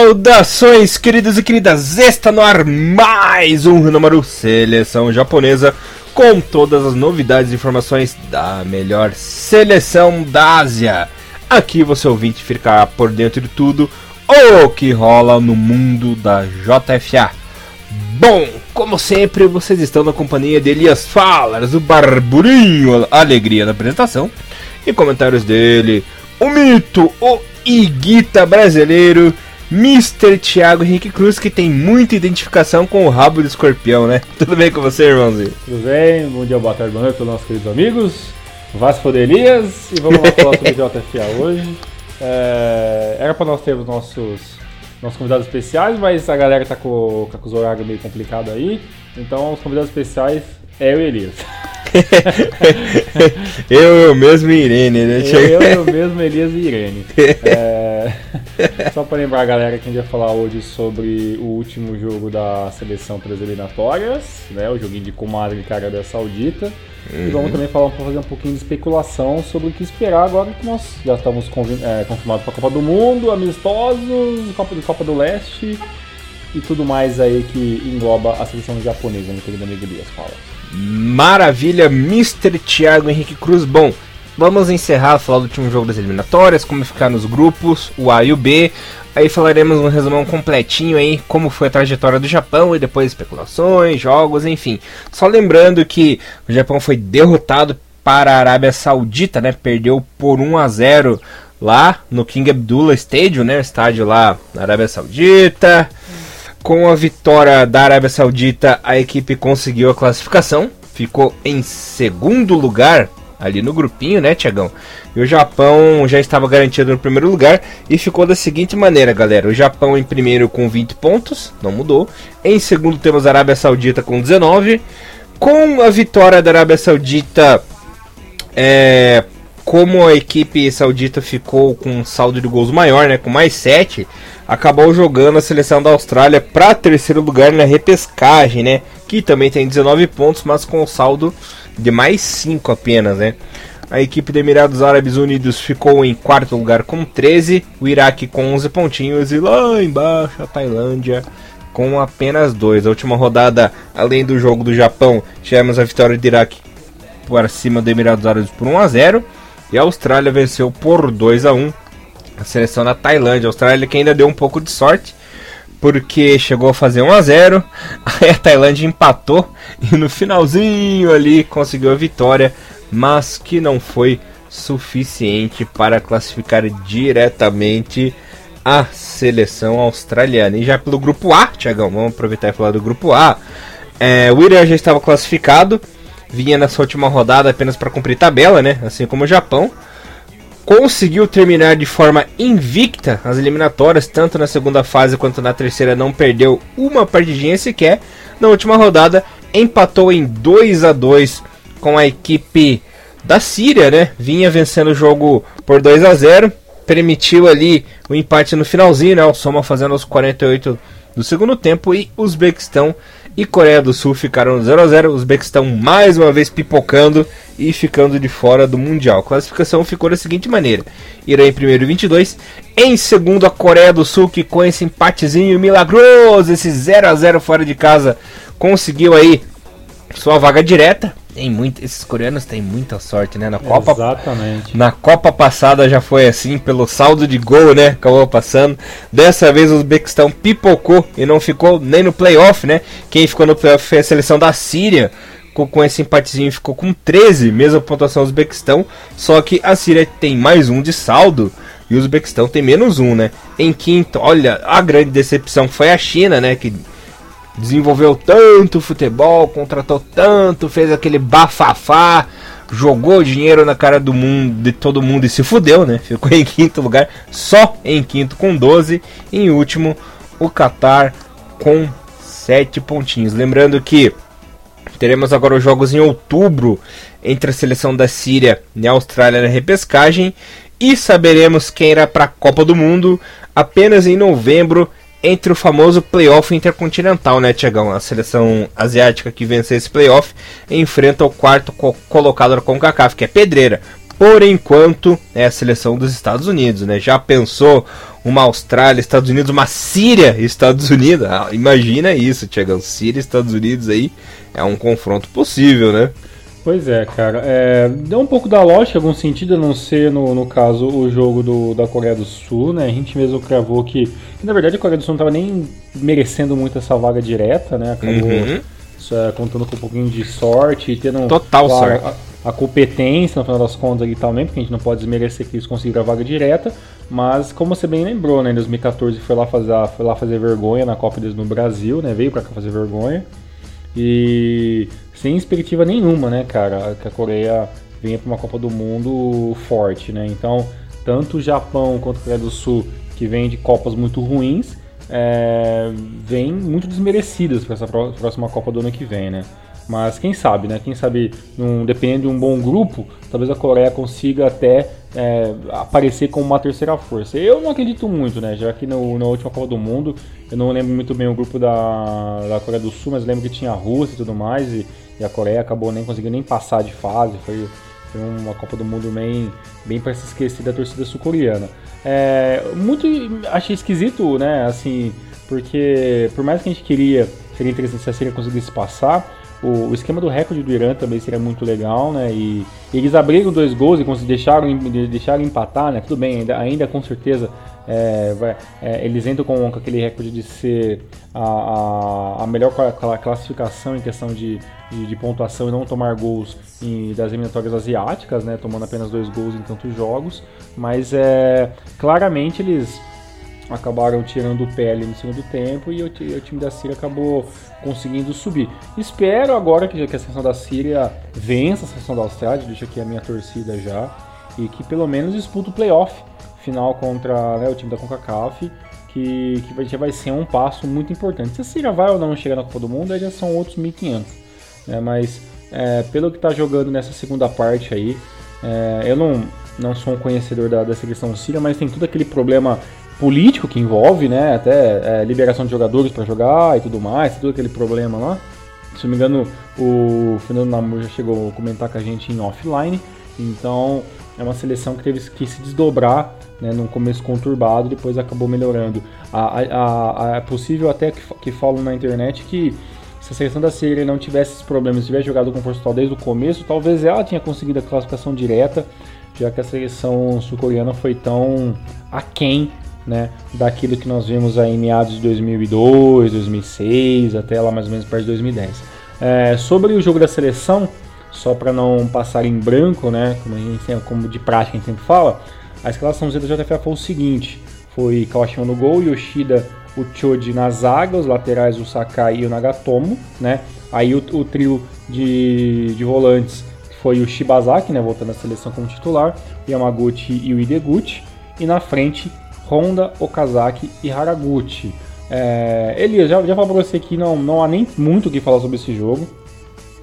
Saudações, queridos e queridas! Está no ar mais um número Seleção Japonesa com todas as novidades e informações da melhor seleção da Ásia. Aqui você ouvinte ficar por dentro de tudo o que rola no mundo da JFA. Bom, como sempre, vocês estão na companhia de Elias Falas, o Barburinho, alegria da apresentação, e comentários dele, o mito, o Iguita brasileiro, Mr. Thiago Henrique Cruz, que tem muita identificação com o rabo do escorpião, né? Tudo bem com você, irmãozinho? Tudo bem, bom dia, boa tarde, boa noite para os nossos queridos amigos. Vasco de Elias, e vamos lá falar sobre JFA hoje. É, era para nós ter os nossos, nossos convidados especiais, mas a galera tá com, tá com os horários meio complicados aí. Então, os convidados especiais é eu e Elias. eu, eu mesmo e Irene, né? Eu, eu mesmo, Elias e Irene. É, só para lembrar a galera que a gente vai falar hoje sobre o último jogo da seleção para as eliminatórias, né? O joguinho de comadre e Arábia Saudita. Uhum. E vamos também falar, fazer um pouquinho de especulação sobre o que esperar agora que nós já estamos é, confirmados para a Copa do Mundo, amistosos, Copa, Copa do Leste e tudo mais aí que engloba a seleção japonesa, meu querido amigo Elias. Fala. Maravilha, Mr. Thiago Henrique Cruz. Bom, vamos encerrar falar do último jogo das eliminatórias, como ficar nos grupos, o A e o B. Aí falaremos um resumão completinho aí, como foi a trajetória do Japão e depois especulações, jogos, enfim. Só lembrando que o Japão foi derrotado para a Arábia Saudita, né? Perdeu por 1 a 0 lá no King Abdullah Stadium, né? Estádio lá na Arábia Saudita. Com a vitória da Arábia Saudita, a equipe conseguiu a classificação, ficou em segundo lugar ali no grupinho, né, Tiagão? E o Japão já estava garantido no primeiro lugar e ficou da seguinte maneira, galera: o Japão em primeiro com 20 pontos, não mudou. Em segundo temos a Arábia Saudita com 19. Com a vitória da Arábia Saudita, é, como a equipe saudita ficou com um saldo de gols maior, né, com mais 7, acabou jogando a seleção da Austrália para terceiro lugar na repescagem, né, que também tem 19 pontos, mas com um saldo de mais 5 apenas, né. A equipe de Emirados Árabes Unidos ficou em quarto lugar com 13, o Iraque com 11 pontinhos e lá embaixo a Tailândia com apenas 2. A última rodada, além do jogo do Japão, tivemos a vitória do Iraque por cima do Emirados Árabes por 1 a 0 e a Austrália venceu por 2 a 1 a seleção da Tailândia. A Austrália que ainda deu um pouco de sorte, porque chegou a fazer 1 a 0 Aí a Tailândia empatou e no finalzinho ali conseguiu a vitória, mas que não foi suficiente para classificar diretamente a seleção australiana. E já pelo grupo A, Tiagão, vamos aproveitar e falar do grupo A. É, o Irã já estava classificado vinha nessa última rodada apenas para cumprir tabela, né? Assim como o Japão. Conseguiu terminar de forma invicta as eliminatórias, tanto na segunda fase quanto na terceira, não perdeu uma partidinha sequer. Na última rodada, empatou em 2 a 2 com a equipe da Síria, né? Vinha vencendo o jogo por 2 a 0 permitiu ali o empate no finalzinho, né? O Soma fazendo os 48 do segundo tempo e o Uzbequistão e Coreia do Sul ficaram no 0 a 0 Os Uzbequistão mais uma vez pipocando e ficando de fora do Mundial. A classificação ficou da seguinte maneira: Irã em primeiro 22, em segundo a Coreia do Sul que com esse empatezinho milagroso, esse 0 a 0 fora de casa, conseguiu aí sua vaga direta tem muito, esses coreanos têm muita sorte, né? Na Copa, Exatamente. Na Copa passada já foi assim, pelo saldo de gol, né? Acabou passando. Dessa vez o Uzbequistão pipocou e não ficou nem no playoff, né? Quem ficou no playoff foi a seleção da Síria. Com, com esse empatezinho ficou com 13, mesma pontuação do Uzbequistão. Só que a Síria tem mais um de saldo e o Uzbequistão tem menos um, né? Em quinto, olha, a grande decepção foi a China, né? Que desenvolveu tanto futebol, contratou tanto, fez aquele bafafá, jogou dinheiro na cara do mundo, de todo mundo e se fudeu, né? Ficou em quinto lugar, só em quinto com 12. E em último, o Qatar com 7 pontinhos. Lembrando que teremos agora os jogos em outubro entre a seleção da Síria e a Austrália na repescagem. E saberemos quem irá para a Copa do Mundo apenas em novembro entre o famoso playoff intercontinental, né, Tiagão? A seleção asiática que venceu esse playoff enfrenta o quarto co colocado da CONCACAF, que é Pedreira. por enquanto, é a seleção dos Estados Unidos, né? Já pensou uma Austrália, Estados Unidos, uma Síria, Estados Unidos? Ah, imagina isso, Tiagão. Síria, Estados Unidos aí é um confronto possível, né? Pois é, cara. É, deu um pouco da lógica, algum sentido, a não ser, no, no caso, o jogo do, da Coreia do Sul, né? A gente mesmo cravou que, que na verdade, a Coreia do Sul não estava nem merecendo muito essa vaga direta, né? Acabou uhum. é, contando com um pouquinho de sorte e tendo Total sorte. A, a, competência, no final das contas, ali também, porque a gente não pode desmerecer que eles conseguiram a vaga direta. Mas, como você bem lembrou, né? Em 2014 foi lá fazer, foi lá fazer vergonha na Copa deles no Brasil, né? Veio para cá fazer vergonha. E sem expectativa nenhuma, né, cara, que a Coreia venha para uma Copa do Mundo forte, né? Então, tanto o Japão quanto a Coreia do Sul, que vem de Copas muito ruins, é, vem muito desmerecidas para essa próxima Copa do ano que vem, né? Mas quem sabe, né? Quem sabe, num, dependendo de um bom grupo, talvez a Coreia consiga até é, aparecer como uma terceira força. Eu não acredito muito, né? Já que no, na última Copa do Mundo, eu não lembro muito bem o grupo da, da Coreia do Sul, mas lembro que tinha a Rússia e tudo mais, e, e a Coreia acabou nem conseguindo nem passar de fase. Foi, foi uma Copa do Mundo bem, bem para se esquecer da torcida sul-coreana. É, muito achei esquisito, né? Assim, porque por mais que a gente queria, seria interessante se a Síria conseguisse passar o, esquema do recorde do Irã também seria muito legal, né? E eles abriram dois gols e deixaram, deixaram empatar, né? Tudo bem, ainda, ainda com certeza é, vai, é, eles entram com, aquele recorde de ser a, a, a, melhor classificação em questão de, de, de pontuação e não tomar gols em, das eliminatórias asiáticas, né? Tomando apenas dois gols em tantos jogos. Mas é, claramente eles acabaram tirando o ali no segundo tempo e o, o, time da Síria acabou conseguindo subir. Espero agora que, que a seleção da Síria vença a seleção da Austrália, deixa aqui a minha torcida já, e que pelo menos disputa o playoff final contra né, o time da CONCACAF, que, que já vai ser um passo muito importante. Se a Síria vai ou não chegar na Copa do Mundo, aí já são outros 1.500, né, mas é, pelo que está jogando nessa segunda parte aí, é, eu não, não sou um conhecedor da, da seleção síria, mas tem todo aquele problema político que envolve, né? Até é, liberação de jogadores para jogar e tudo mais, todo aquele problema lá. Se não me engano, o Fernando Namur já chegou a comentar com a gente em offline. Então é uma seleção que teve que se desdobrar né, num começo conturbado, depois acabou melhorando. A, a, a, é possível até que, que falam na internet que se a seleção da Síria não tivesse esses problemas, tivesse jogado com força total desde o começo, talvez ela tinha conseguido a classificação direta, já que a seleção sul-coreana foi tão aquém né, daquilo que nós vimos aí em meados de 2002, 2006, até lá mais ou menos perto de 2010. É, sobre o jogo da seleção, só para não passar em branco, né, como, a gente, como de prática a gente sempre fala, a escalação da JFA foi o seguinte, foi Kawashima no gol, Yoshida, o Choji na zaga, os laterais o Sakai e o Nagatomo, né, aí o, o trio de, de volantes foi o Shibazaki, né, voltando à seleção como titular, Yamaguchi e o Ideguchi, e na frente Honda, Okazaki e Haraguchi. É, Elias, já, já falou pra você que não, não há nem muito o que falar sobre esse jogo.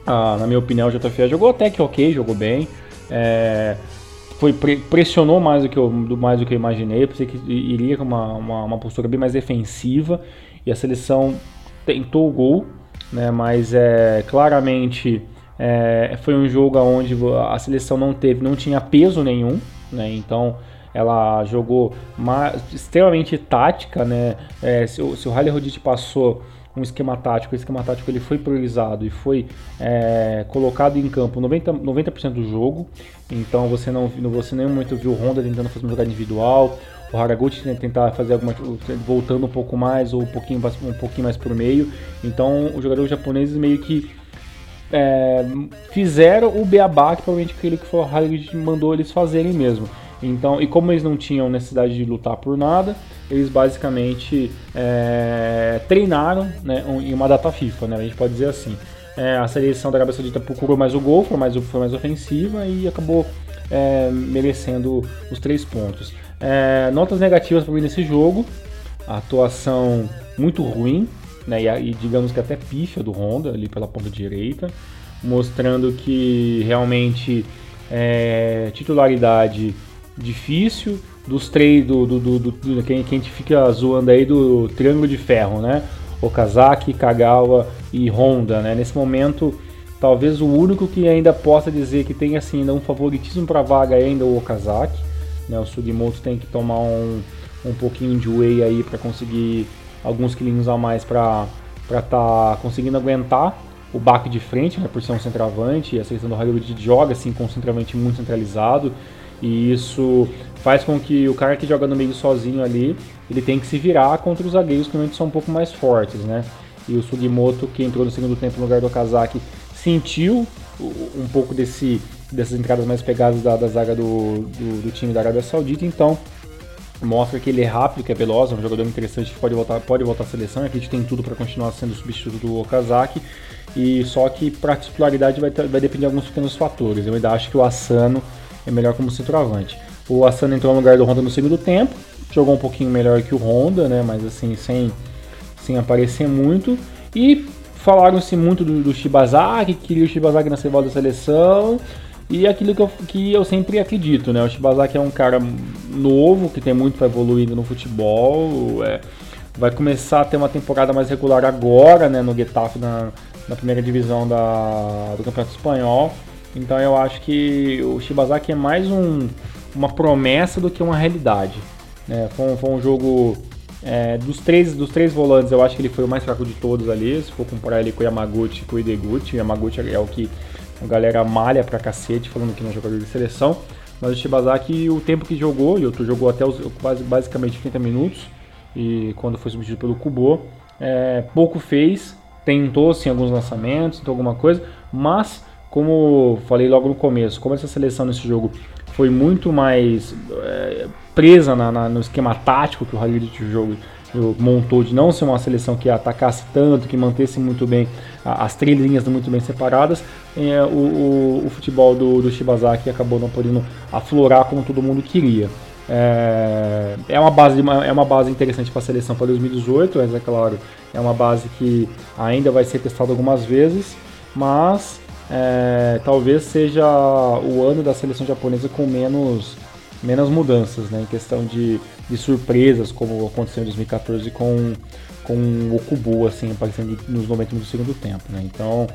Ah, na minha opinião, o JFA jogou até que ok, jogou bem. É, foi pressionou mais do que eu, mais do que eu imaginei. Eu pensei que iria com uma, uma, uma, postura bem mais defensiva. E a seleção tentou o gol, né, mas é, claramente é, foi um jogo onde a seleção não teve, não tinha peso nenhum. Né, então ela jogou extremamente tática, né? É, se, se, o Halle Rodite passou um esquema tático, o esquema tático ele foi priorizado e foi é, colocado em campo 90%, 90 do jogo, então você não você nem muito viu o Honda tentando fazer uma jogada individual, o Haraguchi tentar fazer alguma voltando um pouco mais ou um pouquinho, um pouquinho mais por meio, então os jogadores japoneses meio que é, fizeram o beabá que provavelmente aquilo que o Haraguchi mandou eles fazerem mesmo. Então, e como eles não tinham necessidade de lutar por nada, eles basicamente é, treinaram né, em uma data FIFA, né, a gente pode dizer assim. É, a seleção da Arábia Saudita procurou mais o gol, foi mais, foi mais ofensiva e acabou é, merecendo os três pontos. É, notas negativas para mim nesse jogo, a atuação muito ruim, né, e, e, digamos que até pífia do Honda ali pela ponta direita, mostrando que realmente é, titularidade difícil dos três do, do, do, do, quem, quem a gente fica zoando aí do triângulo de ferro, né? Okazaki, Kagawa e Honda, né? Nesse momento Talvez o único que ainda possa dizer que tem assim ainda um favoritismo para vaga é ainda o Okazaki. Né? O Sugimoto tem que tomar um, um pouquinho de whey aí para conseguir alguns quilinhos a mais para estar tá conseguindo aguentar o baque de frente, né, por ser um centroavante, e a seleção do Hollywood joga assim com um centroavante muito centralizado, e isso faz com que o cara que joga no meio sozinho ali, ele tem que se virar contra os zagueiros que são um pouco mais fortes, né? E o Sugimoto, que entrou no segundo tempo no lugar do Okazaki, sentiu um pouco desse, dessas entradas mais pegadas da, da zaga do, do, do, time da Arábia Saudita, então mostra que ele é rápido, que é veloz, é um jogador interessante que pode voltar, pode voltar à seleção, e a gente tem tudo para continuar sendo substituto do Okazaki, e só que para titularidade vai, vai depender de alguns pequenos fatores. Eu ainda acho que o Asano é melhor como centroavante. O Asano entrou no lugar do Honda no segundo tempo, jogou um pouquinho melhor que o Honda, né, mas assim, sem, sem aparecer muito, e falaram-se muito do, do Shibazaki, que queria o Shibazaki na cebola da seleção, e aquilo que eu, que eu sempre acredito, né? O Shibazaki é um cara novo, que tem muito para evoluir no futebol, é, vai começar a ter uma temporada mais regular agora, né, no Getafe, na, na primeira divisão da, do Campeonato Espanhol. Então eu acho que o Shibazaki é mais um, uma promessa do que uma realidade. Né? Foi, um, foi um jogo é, dos, três, dos três volantes, eu acho que ele foi o mais fraco de todos ali. Se for comparar ele com o Yamaguchi e com o Ideguchi, o Yamaguchi é o que a galera malha pra cacete, falando que não é jogador de seleção. Mas o Shibazaki, o tempo que jogou, e outro jogou até os, quase, basicamente 30 minutos, e quando foi substituído pelo Kubo, é, pouco fez, tentou sim alguns lançamentos, tentou alguma coisa, mas como falei logo no começo, como essa seleção nesse jogo foi muito mais é, presa na, na, no esquema tático que o Halilite jogo montou de não ser uma seleção que atacasse tanto, que mantesse muito bem as três linhas muito bem separadas, é, o, o, o, futebol do, do Shibazaki acabou não podendo aflorar como todo mundo queria. É, é, uma base, é uma base interessante para a seleção para 2018, mas é claro, é uma base que ainda vai ser testada algumas vezes, mas é, talvez seja o ano da seleção japonesa com menos, menos mudanças, né, em questão de, de surpresas, como aconteceu em 2014 com, com o Kubu, assim, aparecendo nos 90 minutos do segundo tempo. Né, então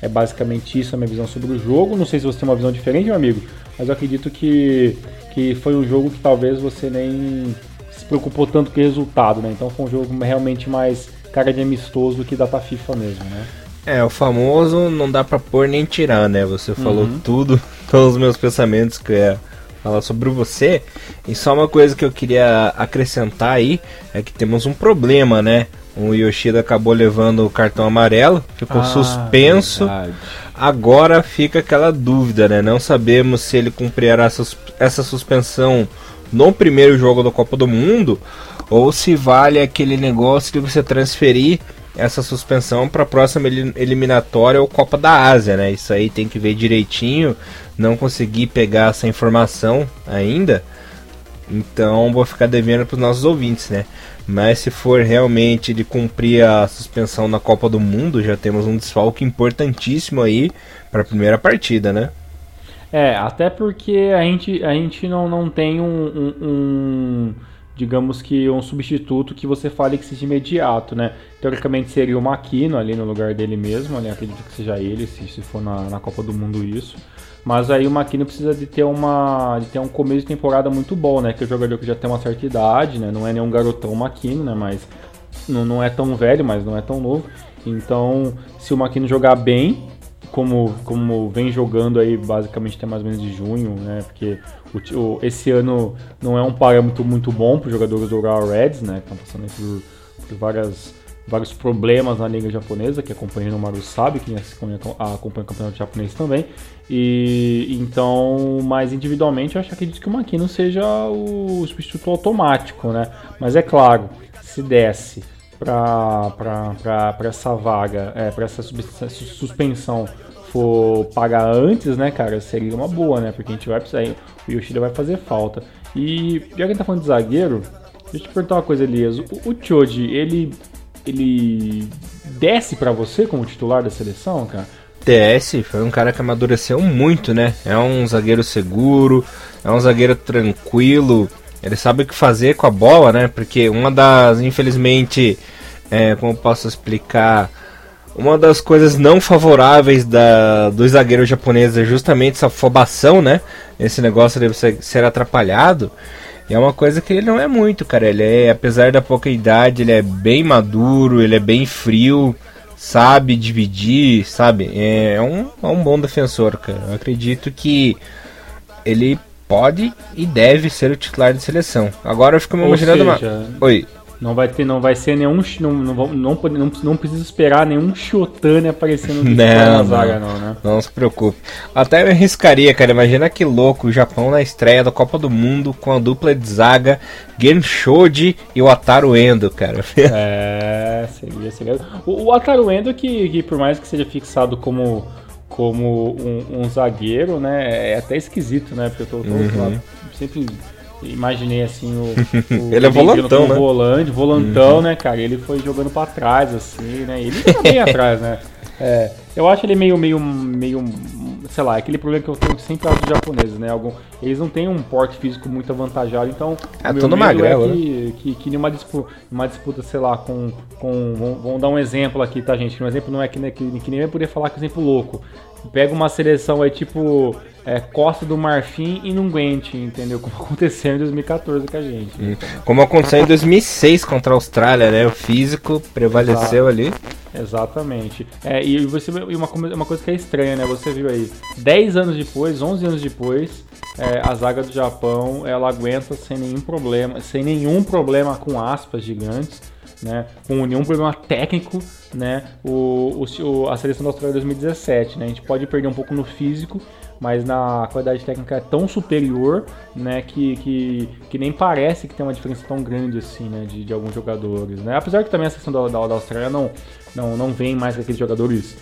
é basicamente isso a minha visão sobre o jogo. Não sei se você tem uma visão diferente, meu amigo, mas eu acredito que que foi um jogo que talvez você nem se preocupou tanto com o resultado, né? Então foi um jogo realmente mais cara de amistoso do que data FIFA mesmo, né? É, o famoso não dá pra pôr nem tirar, né? Você falou uhum. tudo, todos os meus pensamentos que eu ia falar sobre você. E só uma coisa que eu queria acrescentar aí é que temos um problema, né? O Yoshida acabou levando o cartão amarelo, ficou ah, suspenso. Verdade. Agora fica aquela dúvida, né? Não sabemos se ele cumprirá essa suspensão no primeiro jogo da Copa do Mundo ou se vale aquele negócio de você transferir essa suspensão para a próxima eliminatória ou Copa da Ásia, né? Isso aí tem que ver direitinho. Não consegui pegar essa informação ainda, então vou ficar devendo para os nossos ouvintes, né? Mas se for realmente de cumprir a suspensão na Copa do Mundo, já temos um desfalque importantíssimo aí para a primeira partida, né? É, até porque a gente, a gente não, não tem um, um, um digamos que um substituto que você fale que seja imediato, né? Teoricamente seria o Maquino ali no lugar dele mesmo, né? acredito que seja ele, se, se for na, na Copa do Mundo isso. Mas aí o Maquino precisa de ter uma de ter um começo de temporada muito bom, né? Que é um jogador que já tem uma certa idade, né? Não é nenhum garotão Maquino, né? Mas não, não é tão velho, mas não é tão novo. Então, se o Maquino jogar bem, como, como vem jogando aí basicamente até mais ou menos de junho, né? Porque o, o, esse ano não é um parâmetro muito bom para os jogadores do Real Reds, né? Estão passando por, por várias vários problemas na liga japonesa, que acompanha o Maru sabe, quem acompanha o campeonato japonês também. E então, mas individualmente eu acho que acredito que o Makino seja o substituto automático, né? Mas é claro, se desse para essa vaga, é, para essa suspensão for pagar antes, né, cara, seria uma boa, né? Porque a gente vai precisar, o Yoshida vai fazer falta. E já que a gente tá falando de zagueiro, deixa eu te perguntar uma coisa, Elias. O, o Choji, ele ele desce para você como titular da seleção, cara? Desce, foi um cara que amadureceu muito, né? É um zagueiro seguro, é um zagueiro tranquilo, ele sabe o que fazer com a bola, né? Porque uma das, infelizmente, é, como posso explicar, uma das coisas não favoráveis da, dos zagueiros japoneses é justamente essa afobação, né? Esse negócio de você ser atrapalhado. E é uma coisa que ele não é muito, cara. Ele é, apesar da pouca idade, ele é bem maduro, ele é bem frio, sabe dividir, sabe? É um, é um bom defensor, cara. Eu acredito que ele pode e deve ser o titular de seleção. Agora eu fico me imaginando seja, uma... Oi. Não vai ter, não vai ser nenhum. Não, não, não, não, não precisa esperar nenhum Shotane aparecendo no na zaga, não, né? Não se preocupe. Até me arriscaria, cara. Imagina que louco o Japão na estreia da Copa do Mundo com a dupla de zaga Genshoji e o Ataru Endo, cara. É, seria, seria. O, o Ataru Endo, que, que por mais que seja fixado como como um, um, zagueiro, né? É até esquisito, né? Porque eu tô, tô uhum. lá, sempre imaginei assim o, o ele é volantão, né? Volante, volantão, uhum. né, cara? Ele foi jogando para trás assim, né? Ele tá bem atrás, né? É, eu acho ele meio meio meio sei lá, aquele problema que eu tenho sempre aos japoneses, né? Algum, eles não têm um porte físico muito avantajado, então é, meu medo é que, né? que, que numa disputa, uma disputa, sei lá, com, com vamos, vamos dar um exemplo aqui, tá, gente? Um exemplo não é que, né, que, que nem eu poder falar que exemplo louco. Pega uma seleção aí tipo é, Costa do Marfim e não aguente, entendeu? Como aconteceu em 2014 com a gente. Hum. Como aconteceu em 2006 contra a Austrália, né? O físico prevaleceu Exato. ali. Exatamente. É, e você e uma, uma coisa que é estranha, né? Você viu aí, 10 anos depois, 11 anos depois, é, a zaga do Japão, ela aguenta sem nenhum problema, sem nenhum problema com aspas gigantes, né? Com nenhum problema técnico, né? O, o, a seleção da Austrália 2017, né? A gente pode perder um pouco no físico, mas na qualidade técnica é tão superior, né, que, que, que nem parece que tem uma diferença tão grande assim, né, de, de alguns jogadores, né? Apesar que também a seleção da, da, da Austrália não, não, não vem mais com aqueles jogadores,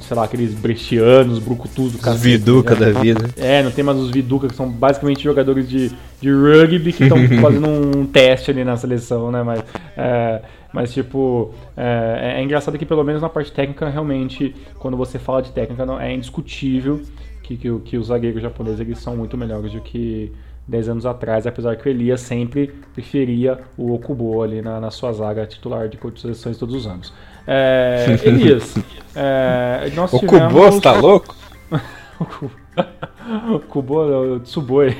sei lá, aqueles brechianos, brucutus do. Os Viduca né? da vida. É, não tem mais os Viduca, que são basicamente jogadores de, de rugby que estão fazendo um teste ali na seleção, né, mas... É, mas, tipo, é, é, engraçado que pelo menos na parte técnica, realmente, quando você fala de técnica, não, é indiscutível que, que, que os zagueiros japoneses eles são muito melhores do que 10 anos atrás, apesar que o Elias sempre preferia o Okubo ali na, na sua zaga titular de seleções todos os anos. É, Elias, é, nós tivemos... Okubo, tá louco? Kubo, o Tsuboi.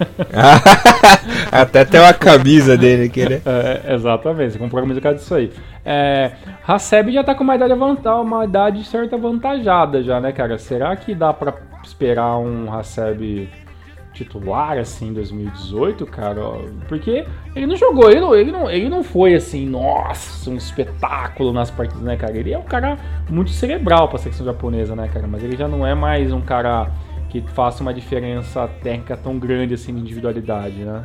Até tem uma camisa dele aqui, né? É, exatamente, você comprou a camisa por causa disso aí. É, Haseb já tá com uma idade avantajada, uma idade certa avantajada já, né, cara? Será que dá pra esperar um Haseb titular assim em 2018, cara? Porque ele não jogou, ele não, ele não, ele não foi assim, nossa, um espetáculo nas partidas, né, cara? Ele é um cara muito cerebral pra secção japonesa, né, cara? Mas ele já não é mais um cara que faça uma diferença técnica tão grande assim de individualidade, né?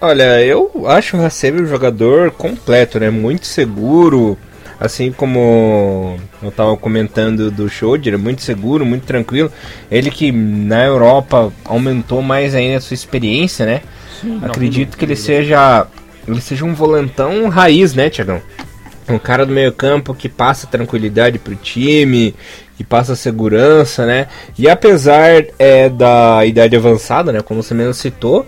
Olha, eu acho o Hasebe um jogador completo, né? Muito seguro, assim como eu estava comentando do Schroeder, muito seguro, muito tranquilo. Ele que na Europa aumentou mais ainda a sua experiência, né? Sim, Acredito não, que ele seja ele seja um volantão raiz, né, Tiagão? Um cara do meio campo que passa tranquilidade pro time, que passa segurança, né? E apesar é, da idade avançada, né? Como você mesmo citou,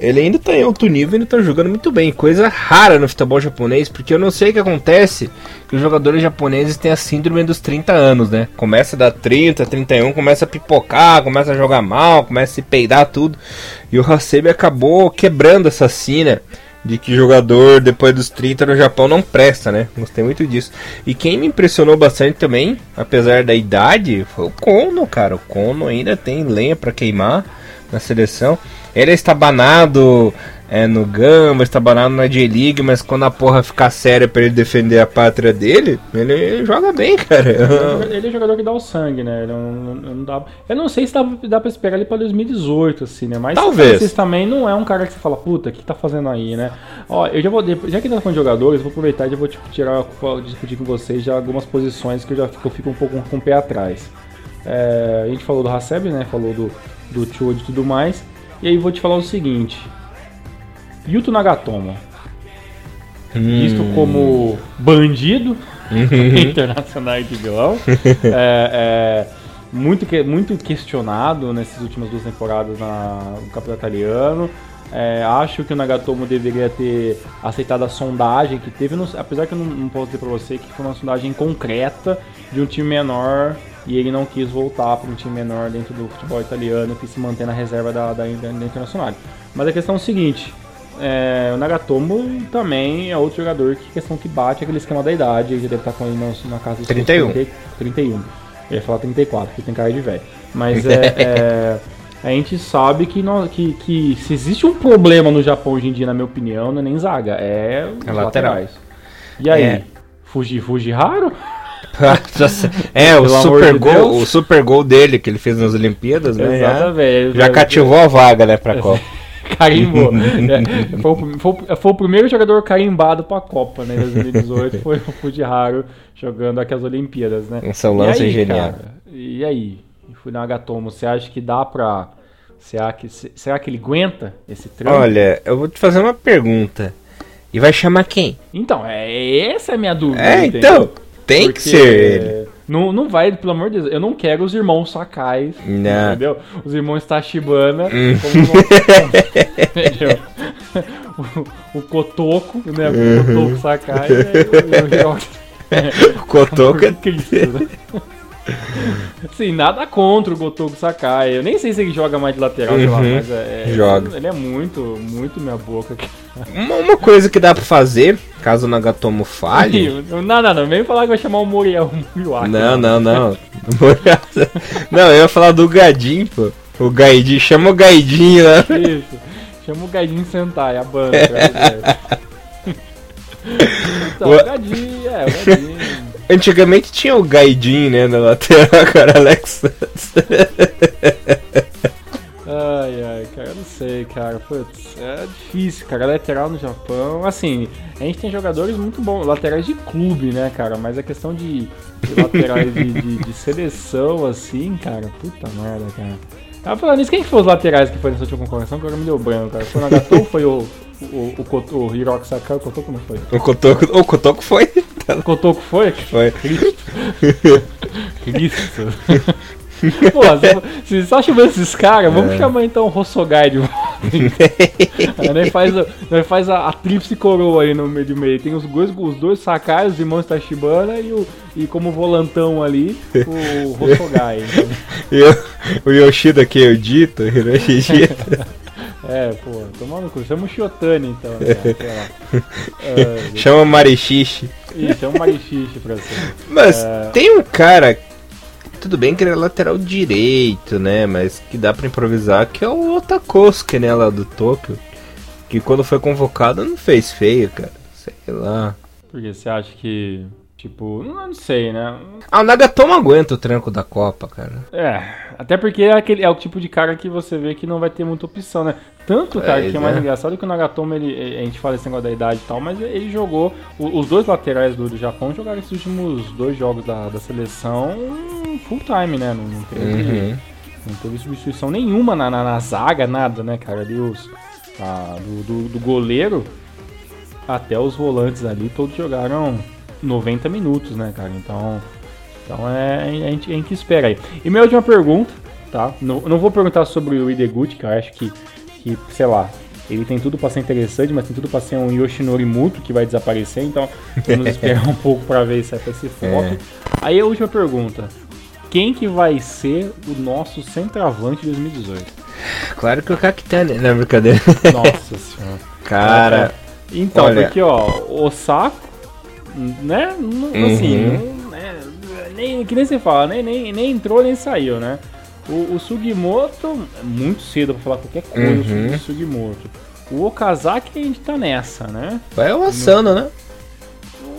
ele ainda tá em alto nível e ainda tá jogando muito bem. Coisa rara no futebol japonês, porque eu não sei o que acontece que os jogadores japoneses têm a síndrome dos 30 anos, né? Começa a dar 30, 31, começa a pipocar, começa a jogar mal, começa a se peidar tudo. E o Hasebe acabou quebrando essa cena de que jogador depois dos 30 no Japão não presta, né? Gostei muito disso. E quem me impressionou bastante também, apesar da idade, foi o Kono, cara. O Kono ainda tem lenha para queimar na seleção. Ele é estabanado é, no Gamba, estabanado na J-League, mas quando a porra ficar séria para ele defender a pátria dele, ele joga bem, cara. Ele é jogador que dá o sangue, né? Não, não, não dá... Eu não sei se dá, dá pra esperar ele pra 2018, assim, né? Mas Talvez. também não é um cara que você fala, puta, o que tá fazendo aí, né? Ó, eu já vou, já que tá falando de jogadores, vou aproveitar e já vou tipo, tirar, discutir com vocês já algumas posições que eu já fico, eu fico um pouco com o pé atrás. É, a gente falou do Haseb, né? Falou do, do Chua e tudo mais. E aí vou te falar o seguinte. Yuto Nagatomo. Hum. Visto como bandido uhum. internacional de vilão. é, é, muito, muito questionado nessas últimas duas temporadas na, no campeonato italiano. É, acho que o Nagatomo deveria ter aceitado a sondagem que teve, apesar que eu não, não posso dizer pra você que foi uma sondagem concreta de um time menor e ele não quis voltar para um time menor dentro do futebol italiano que se mantém na reserva da, da, da Internacional. Mas a questão é o seguinte: é, o Nagatomo também é outro jogador que questão que bate aquele esquema da idade, ele já deve estar com ele na, na casa dos 31. 30, 31. Eu ia falar 34, porque tem cara de velho. Mas é, é, a gente sabe que, nós, que, que se existe um problema no Japão hoje em dia, na minha opinião, não é nem zaga, é os É lateral. laterais. E aí, É. Fuji, Fuji raro? é, o super, gol, Deus. o super gol dele que ele fez nas Olimpíadas, né? Já, Exatamente. já cativou a vaga, né, pra Copa. Carimbou. É, foi, o, foi foi o primeiro jogador carimbado pra Copa, né? Em 2018 foi o Fujiharo jogando aqui as Olimpíadas, né? Esse é um E lance aí, genial. cara? E aí? Fui na Agatomo, você acha que dá pra. Será que, se- será que ele aguenta esse trampo? Olha, eu vou te fazer uma pergunta. E vai chamar quem? Então, é, essa é a minha dúvida. É, entendeu? então, tem Porque que ser ele. Não, não vai, pelo amor de Deus, eu não quero os irmãos Sakai, Não. entendeu? Os irmãos Tachibana, Hum. como? O, o Kotoko, né? Uhum. O Kotoko Sakai o- o Hiroki. O Kotoka. Por Cristo, né? Sim, nada contra o Gotoku Sakai. Eu nem sei se ele joga mais de lateral, sei lá, Uhum. mas é, é- Joga. Ele é muito, muito minha boca. Uma, uma coisa que dá pra fazer, caso o Nagatomo falhe. Não, não, não, vem falar que vai chamar o Moriel Moriwaki. Não, não, não. Não, eu ia falar do Gadin, pô. O Gaidin, chama o Gaidin lá. Isso. Chama o Gadinho Sentai, a banda. então, O- Gadinho, é, o Gadinho. Antigamente tinha o Gaidin, né, na lateral, agora Alex Santos. Ai, ai, cara, eu não sei, cara. Putz, é difícil, cara. Lateral no Japão, assim, a gente tem jogadores muito bons, laterais de clube, né, cara? Mas a questão de, de laterais de, de- de seleção, assim, cara, puta merda, cara. Tava falando isso, quem que foi os laterais que foi nessa última concorrência? Que agora me deu branco, cara. Foi o Nagatou ou foi o, o, o, Koto- o Hiroki Sakai? O Kotoko não foi? O Kotoko, o Kotoko foi. O Kotoko foi? Foi. Cristo. Cristo. Pô, se, se só chamando esses caras, vamos É. chamar então o Hossogai de volta. Nós faz, a, nós faz a, a tríplice coroa aí no meio de meio. Tem os dois, os dois Sakai, os irmãos Tachibana e, o, e como volantão ali, o Hossogai. então. O, o Yoshida que é o Dito, Hiroshi Dito. É, pô, tomando cu. Chama o Shiotani então, né, sei lá. É, Chama o Marishishi. Ih, chama o Marichichi pra você. Mas É. tem um cara. Tudo bem que ele é lateral direito, né? Mas que dá pra improvisar, que é o Otakosuke, né? Lá do Tóquio. Que quando foi convocado não fez feio, cara. Sei lá. Porque você acha que. Tipo, não, sei, né? Ah, o Nagatomo aguenta o tranco da Copa, cara. É, até porque é, aquele, é o tipo de cara que você vê que não vai ter muita opção, né? Tanto, cara, É, que é mais né? engraçado que o Nagatomo, ele, a gente fala esse negócio da idade e tal, mas ele jogou, os dois laterais do, do Japão jogaram esses últimos dois jogos da, da seleção full time, né? Não, não teve, Uhum. não teve substituição nenhuma na, na, na zaga, nada, né, cara? Ali os, a- do, do, do goleiro até os volantes ali, todos jogaram 90 minutos, né, cara? Então, então é, a, gente, a gente espera aí. E minha última pergunta, tá? Não, não vou perguntar sobre o Ideguchi, que eu acho que, que, sei lá, ele tem tudo pra ser interessante, mas tem tudo pra ser um Yoshinori Muto que vai desaparecer, então vamos esperar um pouco pra ver se é esse foco. É. Aí a última pergunta. Quem que vai ser o nosso centroavante de 2018? Claro que o Kakitane. Não, brincadeira. Nossa senhora. Cara. Então, Olha- porque ó, o Saco, né? Assim, Uhum. né, nem, que nem você fala, nem, nem, nem entrou nem saiu, né? O, o Sugimoto, é muito cedo pra falar qualquer coisa Uhum. sobre o Sugimoto. O Okazaki a gente tá nessa, né? Vai o Asano, né?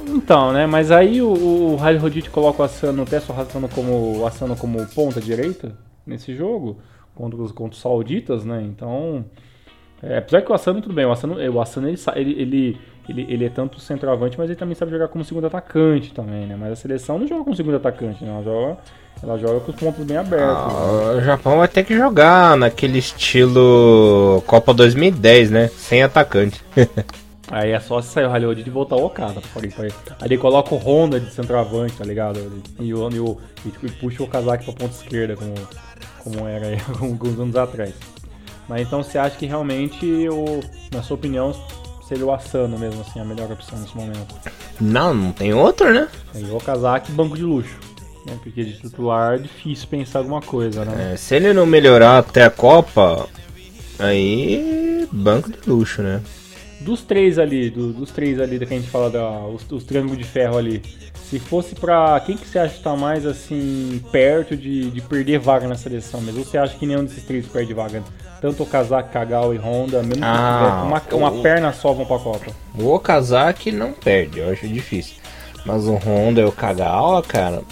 Então, né? Mas aí o, o Riley Rodite coloca o Asano, o Tessa Asano como, o Asano como ponta direita nesse jogo, contra os, contra os sauditas, né? Então. É, apesar que o Asano, tudo bem, o Asano, o Asano ele, ele, ele, ele, ele é tanto centroavante, mas ele também sabe jogar como segundo atacante também, né? Mas a seleção não joga como segundo atacante, né? Ela joga, ela joga com os pontos bem abertos. né? Ah, o Japão vai ter que jogar naquele estilo Copa 2010, né? Sem atacante. Aí é só se sair o Riley Rodite e voltar o Okada. Ele coloca o Honda de centroavante, tá ligado? E, o, e, o, e, tipo, puxa o Kazaki pra ponta esquerda, como, como era aí alguns anos atrás. Mas então você acha que realmente, o, na sua opinião, seria o Asano mesmo, assim, a melhor opção nesse momento? Não, não tem outro, né? Tem o Kazaki banco de luxo. Né? Porque de titular é difícil pensar alguma coisa, né? É, se ele não melhorar até a Copa, aí banco de luxo, né? Dos três ali, do, dos três ali que a gente fala, da, os, os triângulos de ferro ali, se fosse pra. Quem que você acha que tá mais assim, perto de, de perder vaga na seleção mesmo? Ou você acha que nenhum desses três perde vaga? Tanto o Kazak, Kagawa e Honda, mesmo ah, que uma, uma perna só vão pra Copa. O Kazak não perde, eu acho difícil. Mas o Honda e o Kagawa, cara,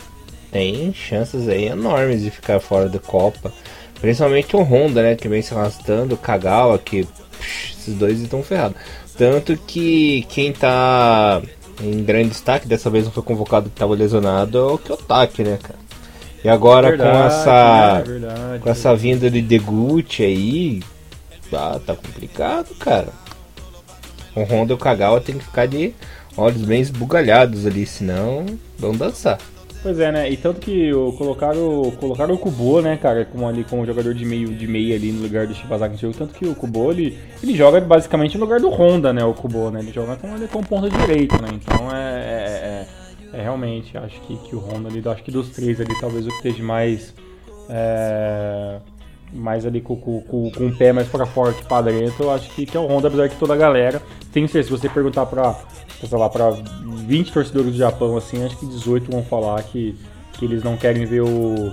tem chances aí enormes de ficar fora da Copa. Principalmente o Honda, né? Que vem se arrastando, o Kagawa, que psh, esses dois estão ferrados. Tanto que quem tá em grande destaque, dessa vez não foi convocado que estava lesionado, é o Kyotaki, né, cara? E agora verdade, com essa verdade, com essa vinda de Deguchi aí, tá, tá complicado, cara. O Honda e o Kagawa tem que ficar de olhos bem esbugalhados ali, senão vão dançar. Pois é, né? E tanto que colocaram, colocaram o Kubo, né, cara, como ali como jogador de meio de meia ali no lugar do Shibazaki jogo. Tanto que o Kubo, ele, ele joga basicamente no lugar do Honda, né, o Kubo, né? Ele joga com, ele com ponta direita, né? Então é, é, é, é, realmente, acho que, que o Honda ali, acho que dos três ali, talvez o que esteja mais. É, mais ali com, com, com, com o pé mais para fora que para dentro, eu acho que, que é o Honda, apesar que toda a galera. Tenho certeza, se você perguntar pra, sei lá, pra 20 torcedores do Japão, assim, acho que 18 vão falar que, que eles não querem ver o,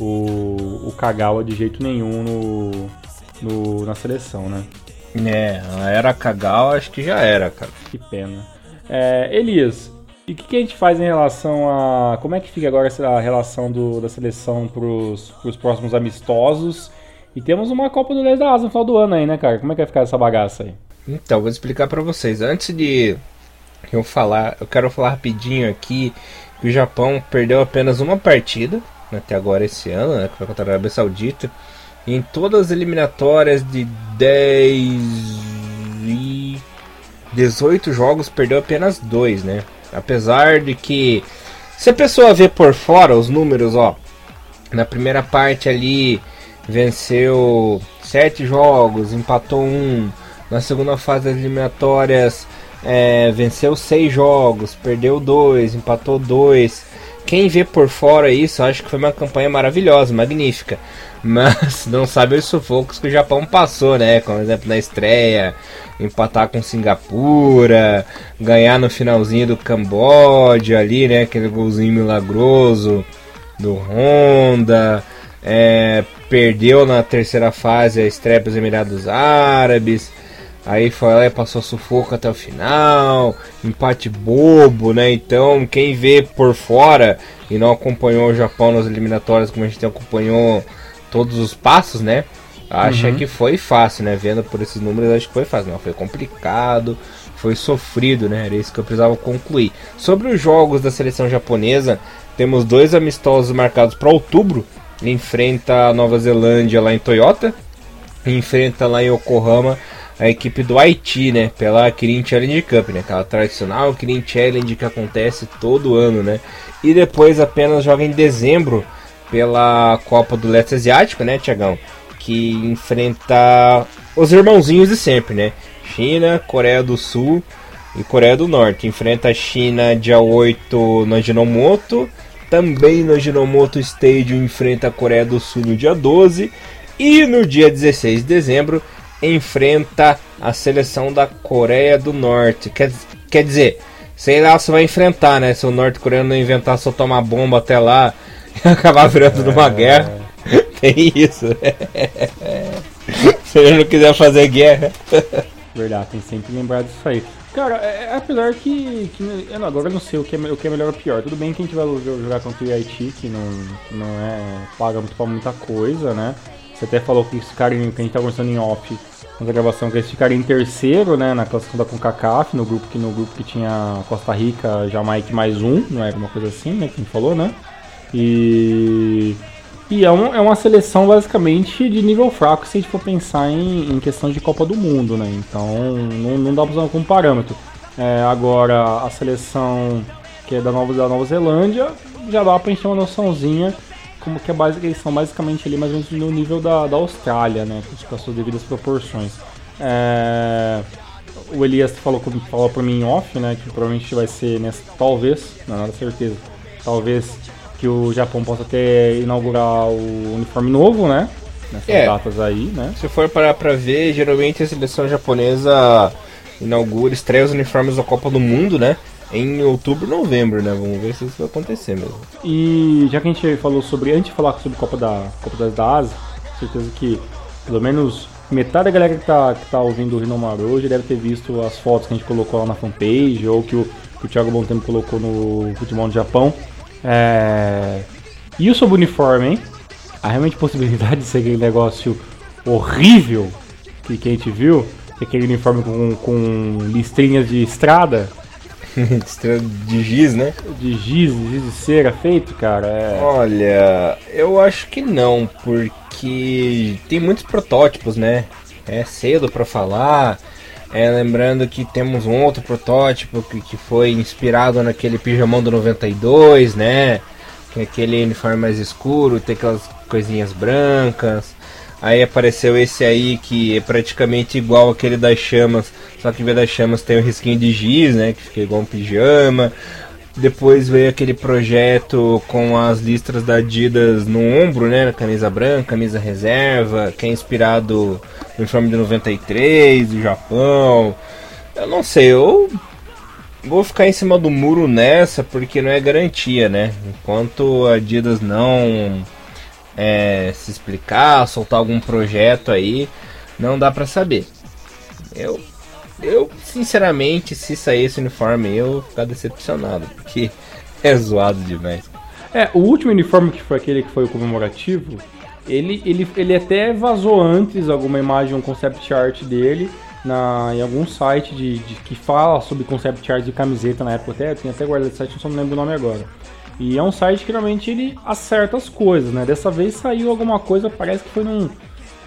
o, o Kagawa de jeito nenhum no, no, na seleção, né? É, a era Kagawa acho que já era, cara. Que pena. É, Elias, e o que, que, a gente faz em relação a. Como é que fica agora a relação do, da seleção para os próximos amistosos? E temos uma Copa do 10 da Asa no final do ano aí, né, cara? Como é que vai ficar essa bagaça aí? Então, vou explicar para vocês. Antes de eu falar, eu quero falar rapidinho aqui que o Japão perdeu apenas uma partida né, até agora esse ano, né, que foi contra a Arábia Saudita. Em todas as eliminatórias de 10 e 18 jogos perdeu apenas dois, né? Apesar de que se a pessoa vê por fora os números, ó, na primeira parte ali venceu sete jogos, empatou um. Na segunda fase das eliminatórias é, venceu seis jogos, perdeu dois, empatou dois. Quem vê por fora isso, acha que foi uma campanha maravilhosa, magnífica. Mas não sabe os sufocos que o Japão passou, né? Como exemplo na estreia, empatar com Singapura, ganhar no finalzinho do Camboja ali, né? Aquele golzinho milagroso do Honda. É, perdeu na terceira fase a estreia para os Emirados Árabes. Aí foi lá e passou sufoco até o final, empate bobo, né? Então, quem vê por fora e não acompanhou o Japão nas eliminatórias como a gente acompanhou todos os passos, né? Acha uhum. que foi fácil, né? Vendo por esses números, acho que foi fácil. Não, foi complicado, foi sofrido, né? Era isso que eu precisava concluir. Sobre os jogos da seleção japonesa, temos dois amistosos marcados para outubro. enfrenta a Nova Zelândia lá em Toyota, enfrenta lá em Yokohama a equipe do Haiti, né? Pela Kirin Challenge Cup, né? Aquela tradicional Kirin Challenge que acontece todo ano, né? E depois apenas joga em dezembro pela Copa do Leste Asiático, né, Tiagão? Que enfrenta os irmãozinhos de sempre, né? China, Coreia do Sul e Coreia do Norte. Enfrenta a China dia 8 no Ajinomoto. Também no Ajinomoto Stadium enfrenta a Coreia do Sul no dia 12. E no dia 16 de dezembro enfrenta a seleção da Coreia do Norte. Quer, quer dizer, sei lá se vai enfrentar, né? Se o norte-coreano não inventar só tomar bomba até lá e acabar virando é... numa guerra. Tem isso. se ele não quiser fazer guerra. Verdade, tem sempre que lembrar disso aí. Cara, é, é, apesar que, que eu não, agora eu não sei o que, é, o que é melhor ou pior. Tudo bem que a gente vai jogar contra o Haiti, que não, não é paga muito pra muita coisa, né? Você até falou que esse cara que a gente tá conversando em off na gravação que eles ficaram em terceiro, né, na classificação da CONCACAF, no grupo que no grupo que tinha Costa Rica, Jamaica mais um, não é alguma coisa assim, né, que a gente falou, né? E e é, um, é uma seleção basicamente de nível fraco se a gente for pensar em, em questão de Copa do Mundo, né? Então não, não dá para usar como parâmetro. É, agora a seleção que é da Nova, da Nova Zelândia já dá pra gente ter uma noçãozinha como que é base, eles são basicamente ali mais ou menos no nível da, da Austrália, né? Com as suas devidas proporções. É, o Elias falou, falou pra mim em off, né? Que provavelmente vai ser nessa. Talvez, não é nada certeza. Talvez que o Japão possa até inaugurar o uniforme novo, né? Nessas é, datas aí, né? Se for parar pra ver, geralmente a seleção japonesa inaugura, estreia os uniformes da Copa do Mundo, né? Em outubro, novembro, né? Vamos ver se isso vai acontecer mesmo. E já que a gente falou sobre, antes de falar sobre Copa da Copa das da Ásia, certeza que pelo menos metade da galera que tá, que tá ouvindo o Rinomaru hoje deve ter visto as fotos que a gente colocou lá na fanpage ou que o, que o Thiago Bom Tempo colocou no Futebol do Japão. É... E sobre o uniforme, hein? Há realmente possibilidade de ser aquele negócio horrível que, que a gente viu, que aquele uniforme com, com listrinhas de estrada. de giz, né? De giz, giz de cera feito, cara. É... Olha, eu acho que não, porque tem muitos protótipos, né? É cedo para falar. É, lembrando que temos um outro protótipo que, que foi inspirado naquele pijamão do 92, né? Que é aquele uniforme mais escuro, tem aquelas coisinhas brancas. Aí apareceu esse aí que é praticamente igual aquele das chamas, só que vez das chamas tem o risquinho de giz, né? Que fica igual um pijama. Depois veio aquele projeto com as listras da Adidas no ombro, né? Camisa branca, camisa reserva, que é inspirado no uniforme de 93, do Japão. Eu não sei, eu vou ficar em cima do muro nessa porque não é garantia, né? Enquanto a Adidas não é, se explicar, soltar algum projeto aí, não dá para saber. Eu eu, sinceramente, se sair esse uniforme, eu vou ficar decepcionado, porque é zoado demais. É, o último uniforme que foi aquele que foi o comemorativo, ele, ele, ele até vazou antes alguma imagem, um concept art dele, na, em algum site de, de, que fala sobre concept art de camiseta na época até, tem até guardado esse site, não lembro o nome agora. E é um site que realmente ele acerta as coisas, né? Dessa vez saiu alguma coisa, parece que foi num,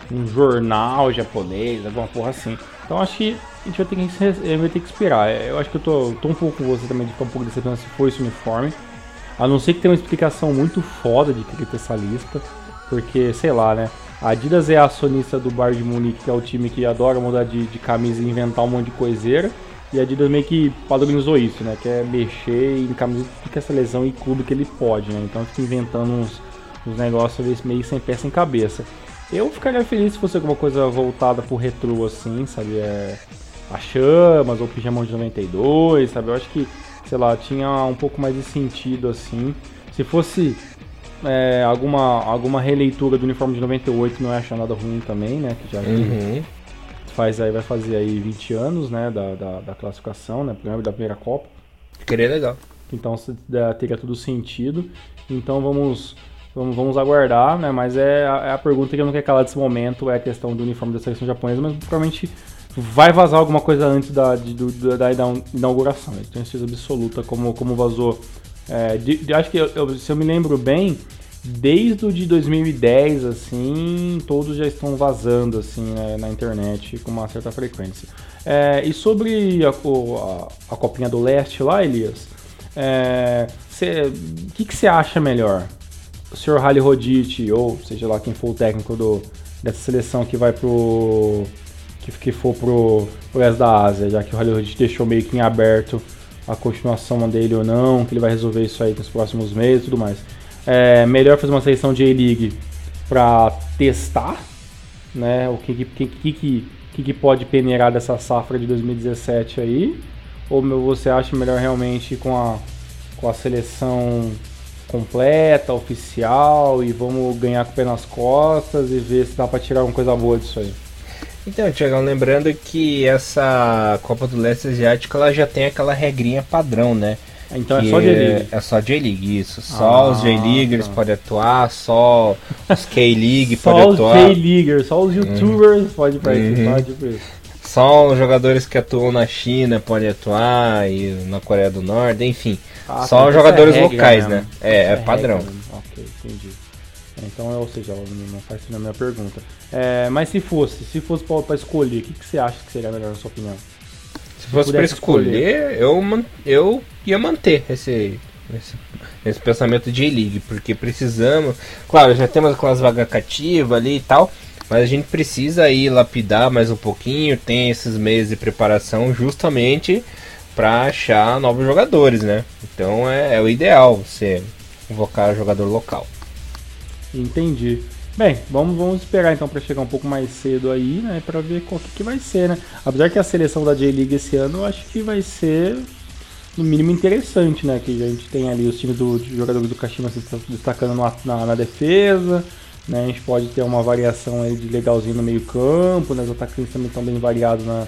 num jornal japonês, alguma porra assim. Então acho que a gente vai ter que, vai ter que esperar. É, eu acho que eu tô, tô um pouco com você também de ficar um pouco decepcionado se for esse uniforme. A não ser que tenha uma explicação muito foda de ter essa lista. Porque, sei lá, né? A Adidas é a acionista do Bayern de Munique, que é o time que adora mudar de, de camisa e inventar um monte de coiseira. E a Adidas meio que padronizou isso, né? Quer mexer em camisa que essa lesão e clube que ele pode, né? Então fica inventando uns, uns negócios meio sem pé sem cabeça. Eu ficaria feliz se fosse alguma coisa voltada pro retrô, assim, sabe? É, a Chamas ou Pijamão de 92, sabe? Eu acho que, sei lá, tinha um pouco mais de sentido, assim. Se fosse é, alguma, alguma releitura do uniforme de 98, não ia achar nada ruim também, né? Que já uhum. Faz aí, vai fazer aí 20 anos, né? Da, da, da classificação, né? Da primeira Copa. Queria legal. Então teria tudo sentido. Então vamos Vamos, vamos aguardar, né? Mas é, é a pergunta que eu não quero calar desse momento, é a questão do uniforme da seleção japonesa, mas provavelmente vai vazar alguma coisa antes da, de, do, da inauguração. Eu tenho certeza absoluta como, como vazou. É, de, de, acho que eu, eu, se eu me lembro bem, desde o de 2010, assim, todos já estão vazando assim né, na internet com uma certa frequência. É, e sobre a, a, a, copinha do leste lá, Elias, o é, que, você acha melhor? o Sr. Rally Rodite, ou seja lá quem for o técnico do, dessa seleção que vai pro. que, que for pro, pro resto da Ásia, já que o Rally Rodite deixou meio que em aberto a continuação dele ou não, que ele vai resolver isso aí nos próximos meses e tudo mais. É melhor fazer uma seleção de A-League para testar, né? O que que, que, que, que, pode peneirar dessa safra de 2017 aí? Ou você acha melhor realmente com a, com a seleção completa, oficial e vamos ganhar com o pé nas costas e ver se dá para tirar alguma coisa boa disso aí. Então, Tiagão, lembrando que essa Copa do Leste Asiático ela já tem aquela regrinha padrão, né? Então é só J-League. É, só J-League, isso. Só ah, os J-Leaguers tá. podem atuar, só os K-League podem atuar. Só os J-Leaguers, só os YouTubers uhum. podem participar, uhum. tipo isso. Só os jogadores que atuam na China podem atuar e na Coreia do Norte, enfim. Ah, Só jogadores é locais, né? É, é, é padrão. Ok, entendi. Então, ou seja, não faz sentido a minha pergunta. É, mas se fosse, se fosse para escolher, o que, que você acha que seria melhor na sua opinião? Se, se fosse para escolher, escolher, eu, eu ia manter esse Esse, esse pensamento de J-League, porque precisamos. Claro, já temos aquelas vagas cativas ali e tal. Mas a gente precisa aí lapidar mais um pouquinho, tem esses meses de preparação justamente para achar novos jogadores, né? Então é, é, o ideal você convocar jogador local. Entendi. Bem, vamos, vamos esperar então para chegar um pouco mais cedo aí, né, para ver qual que, que, vai ser, né? Apesar que a seleção da J-League esse ano eu acho que vai ser no mínimo interessante, né? Que a gente tem ali os times do jogadores do Kashima se destacando na, na, na defesa, né? A gente pode ter uma variação aí de legalzinho no meio campo, né? Os atacantes também estão bem variados na,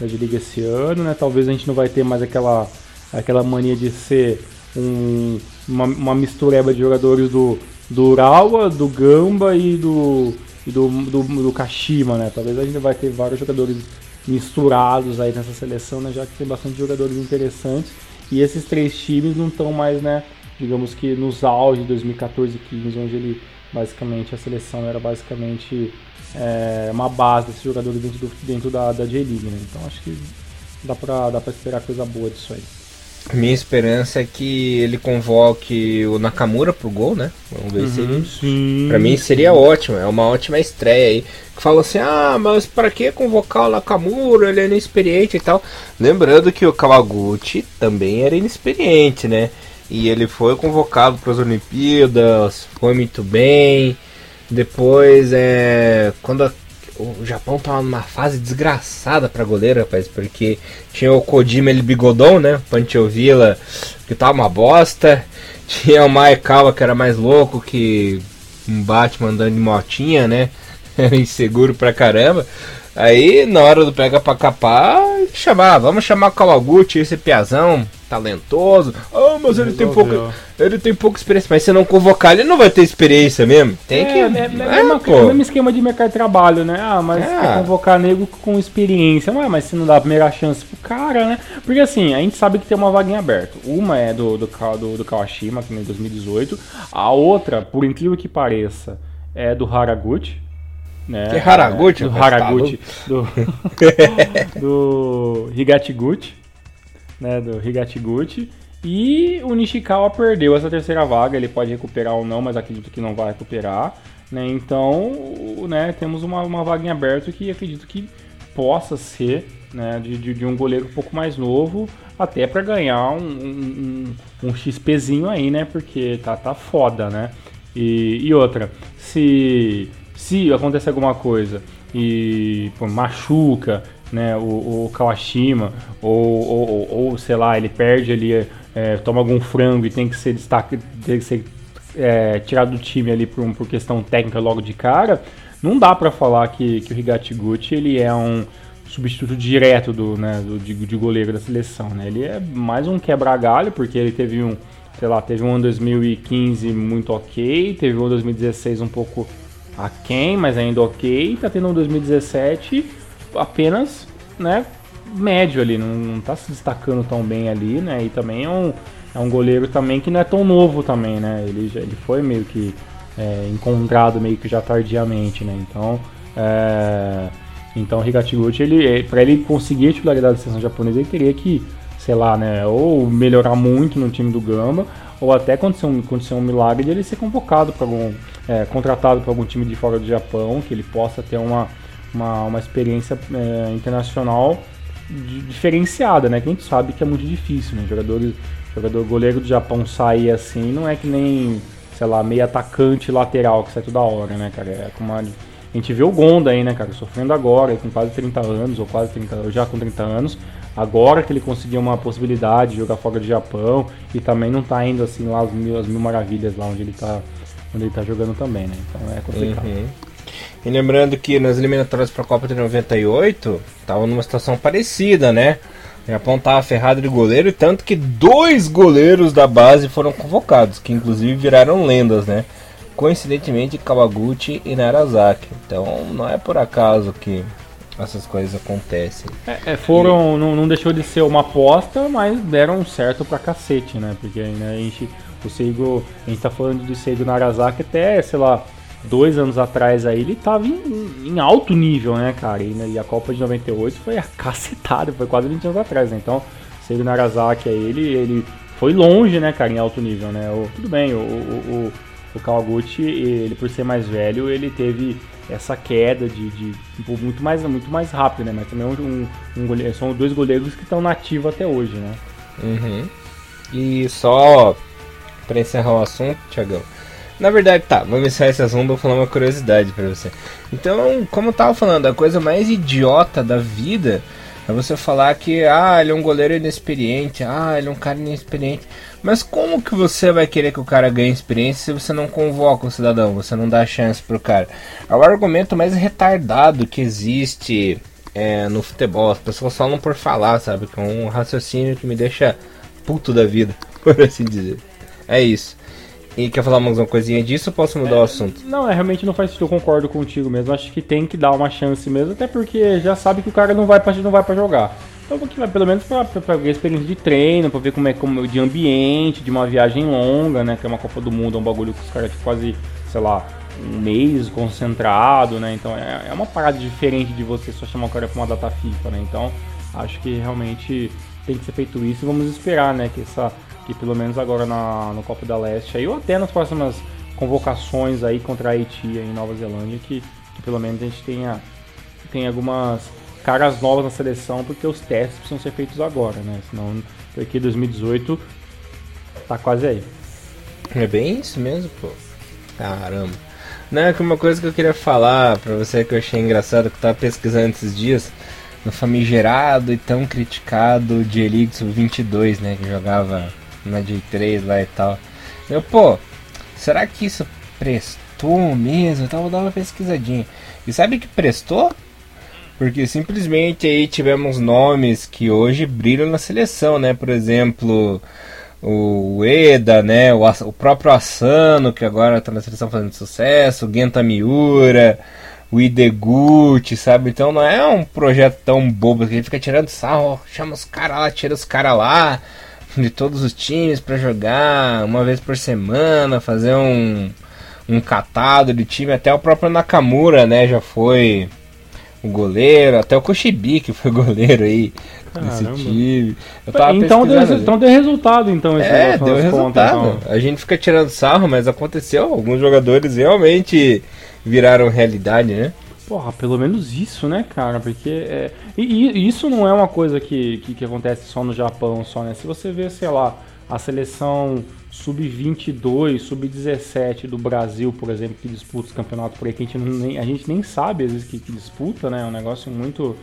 na Liga esse ano, né? Talvez a gente não vai ter mais aquela, aquela mania de ser um, uma, uma mistureba de jogadores do, do Urawa, do Gamba e do, e do, do, do Kashima, né? Talvez a gente vai ter vários jogadores misturados aí nessa seleção, né? Já que tem bastante jogadores interessantes. E esses três times não estão mais, né? Digamos que nos auge de 2014 e 15, onde ele Basicamente, a seleção era basicamente é, uma base desses jogadores dentro, do, dentro da, da J-League, né? Então acho que dá pra, dá pra esperar coisa boa disso aí. Minha esperança é que ele convoque o Nakamura pro gol, né? Vamos ver uhum, se ele. Sim. Pra mim seria ótimo, é uma ótima estreia aí. Que fala assim: ah, mas para que convocar o Nakamura? Ele é inexperiente e tal. Lembrando que o Kawaguchi também era inexperiente, né? e ele foi convocado para as Olimpíadas, foi muito bem. Depois, é, quando a, o Japão tava numa fase desgraçada para goleiro, rapaz, porque tinha o Kojima ele bigodão, né? Villa que tava uma bosta. Tinha o Maekawa que era mais louco que um Batman andando de motinha, né? Era inseguro pra caramba. Aí, na hora do pega pra capar, chamar, vamos chamar o Kawaguchi, esse piazão, talentoso. Oh, mas ele tem pouca. Ele tem pouca experiência. Mas se não convocar, ele não vai ter experiência mesmo. Tem é, que. É, é, é, é, o mesmo esquema de mercado de trabalho, né? Ah, mas é. convocar nego com experiência. Mas, mas se não dá a primeira chance pro cara, né? Porque assim, a gente sabe que tem uma vaguinha aberta. Uma é do, do, do, do Kawashima, que em 2018. A outra, por incrível que pareça, é do Haraguchi. Né? Que é Haraguchi? do Haraguchi. Do, do Higatiguchi né, do Higatiguchi. E o Nishikawa perdeu essa terceira vaga, ele pode recuperar ou não, mas acredito que não vai recuperar. Né? Então, né, temos uma, uma vaga em aberto que acredito que possa ser né, de, de, um goleiro um pouco mais novo, até para ganhar um, um, um, um, XPzinho aí, né? Porque tá, tá foda, né? E, e outra, se, se acontecer alguma coisa e pô, machuca, né, o, o Kawashima, ou, ou, ou, sei lá, ele perde ali, é, toma algum frango e tem que ser destaque, tem que ser é, tirado do time ali por, por questão técnica logo de cara, não dá para falar que, que o Higatiguchi ele é um substituto direto do, né, do, de, de goleiro da seleção, né? Ele é mais um quebra-galho, porque ele teve um, sei lá, teve um 2015 muito ok, teve um 2016 um pouco aquém, mas ainda ok, tá tendo um 2017 apenas, né, médio ali, não, não tá se destacando tão bem ali, né? E também é um, é um goleiro também que não é tão novo também, né? Ele, ele foi meio que é, encontrado meio que já tardiamente, né? Então, é, então Higatiguchi, ele, é, para ele conseguir a titularidade da seleção japonesa, ele teria que, sei lá, né, ou melhorar muito no time do Gamba, ou até acontecer um, acontecer um milagre de ele ser convocado para algum, é, contratado para algum time de fora do Japão, que ele possa ter uma uma, uma experiência é, internacional diferenciada, né? Que a gente sabe que é muito difícil, né? Jogadores, jogador goleiro do Japão sair assim não é que nem, sei lá, meio atacante lateral que sai toda hora, né, cara? É como a, gente vê o Gonda aí, né, cara, sofrendo agora, com quase 30 anos, ou quase 30, já com 30 anos, agora que ele conseguiu uma possibilidade de jogar fora do Japão e também não tá indo assim lá as mil, as mil maravilhas lá onde ele tá, onde ele tá jogando também, né? Então é complicado. Uhum. E lembrando que nas eliminatórias para a Copa de 98, estava numa situação parecida, né? O Japão estava ferrado de goleiro, tanto que dois goleiros da base foram convocados, que inclusive viraram lendas, né? Coincidentemente, Kawaguchi e Narazaki. Então não é por acaso que essas coisas acontecem. É, é, foram, e... não, não deixou de ser uma aposta, mas deram certo pra cacete, né? Porque né, a gente, o Seigo, a gente tá falando do Seigo Narazaki até, sei lá, dois anos atrás aí, ele tava em, em alto nível, né, cara? E, né, e, a Copa de 98 foi a cacetada, foi quase 20 anos atrás, né? Então, Seiro Narazaki aí, ele, ele foi longe, né, cara, em alto nível, né? O, tudo bem, o, o, o, o Kawaguchi, ele por ser mais velho, ele teve essa queda de, de tipo, muito mais muito mais rápido, né? Mas também um, um goleiro, são dois goleiros que estão nativos até hoje, né? Uhum. E só para encerrar o assunto, Tiagão. Na verdade, tá, vamos encerrar esse assunto, vou falar uma curiosidade para você. Então, como eu tava falando, a coisa mais idiota da vida é você falar que, ah, ele é um goleiro inexperiente, ah, ele é um cara inexperiente. Mas como que você vai querer que o cara ganhe experiência se você não convoca o cidadão, você não dá chance pro cara? É o argumento mais retardado que existe é, no futebol. As pessoas falam por falar, sabe? Que é um raciocínio que me deixa puto da vida, por assim dizer. É isso. E quer falar mais uma coisinha disso ou posso mudar é, o assunto? Não, é, realmente não faz sentido, eu concordo contigo mesmo. Acho que tem que dar uma chance mesmo, até porque já sabe que o cara não vai pra, não vai pra jogar. Então, porque vai pelo menos pra, pra, pra, ver a experiência de treino, pra ver como é como, de ambiente, de uma viagem longa, né? Que é uma Copa do Mundo, é um bagulho que os caras ficam quase, sei lá, um mês concentrado, né? Então é, é uma parada diferente de você só chamar o cara pra uma data FIFA, né? Então acho que realmente tem que ser feito isso e vamos esperar, né? Que essa que pelo menos agora na, no Copa da Leste, aí, ou até nas próximas convocações aí contra a Haiti em Nova Zelândia, que, que pelo menos a gente tenha, tenha algumas caras novas na seleção, porque os testes precisam ser feitos agora, né? Senão, porque 2018 tá quase aí. É bem isso mesmo, pô. Caramba. Não, é que uma coisa que eu queria falar pra você que eu achei engraçado, que eu tava pesquisando esses dias, no famigerado e tão criticado de Elite 22, né? Que jogava na J3 lá e tal. Eu, pô, será que isso prestou mesmo? Então vou dar uma pesquisadinha. E sabe que prestou? Porque simplesmente aí tivemos nomes que hoje brilham na seleção, né? Por exemplo, o Eda, né? O, o próprio Asano, que agora está na seleção fazendo sucesso, o Genta Miura, o Ideguchi, sabe? Então não é um projeto tão bobo que gente fica tirando sarro, chama os caras lá, tira os caras lá de todos os times para jogar uma vez por semana, fazer um, um catado de time. Até o próprio Nakamura, né, já foi o goleiro, até o Koshibi que foi goleiro aí desse time. então, deu, então deu resultado, então. Esse é, deu resultado. Contas, então. A gente fica tirando sarro, mas aconteceu. Alguns jogadores realmente viraram realidade, né? Porra, pelo menos isso, né, cara? Porque é... e, e, isso não é uma coisa que, que, que, acontece só no Japão, só, né? Se você vê, sei lá, a seleção sub-22, sub-17 do Brasil, por exemplo, que disputa os campeonatos por aí, que a gente nem, a gente nem sabe às vezes que, que disputa, né? É um negócio muito,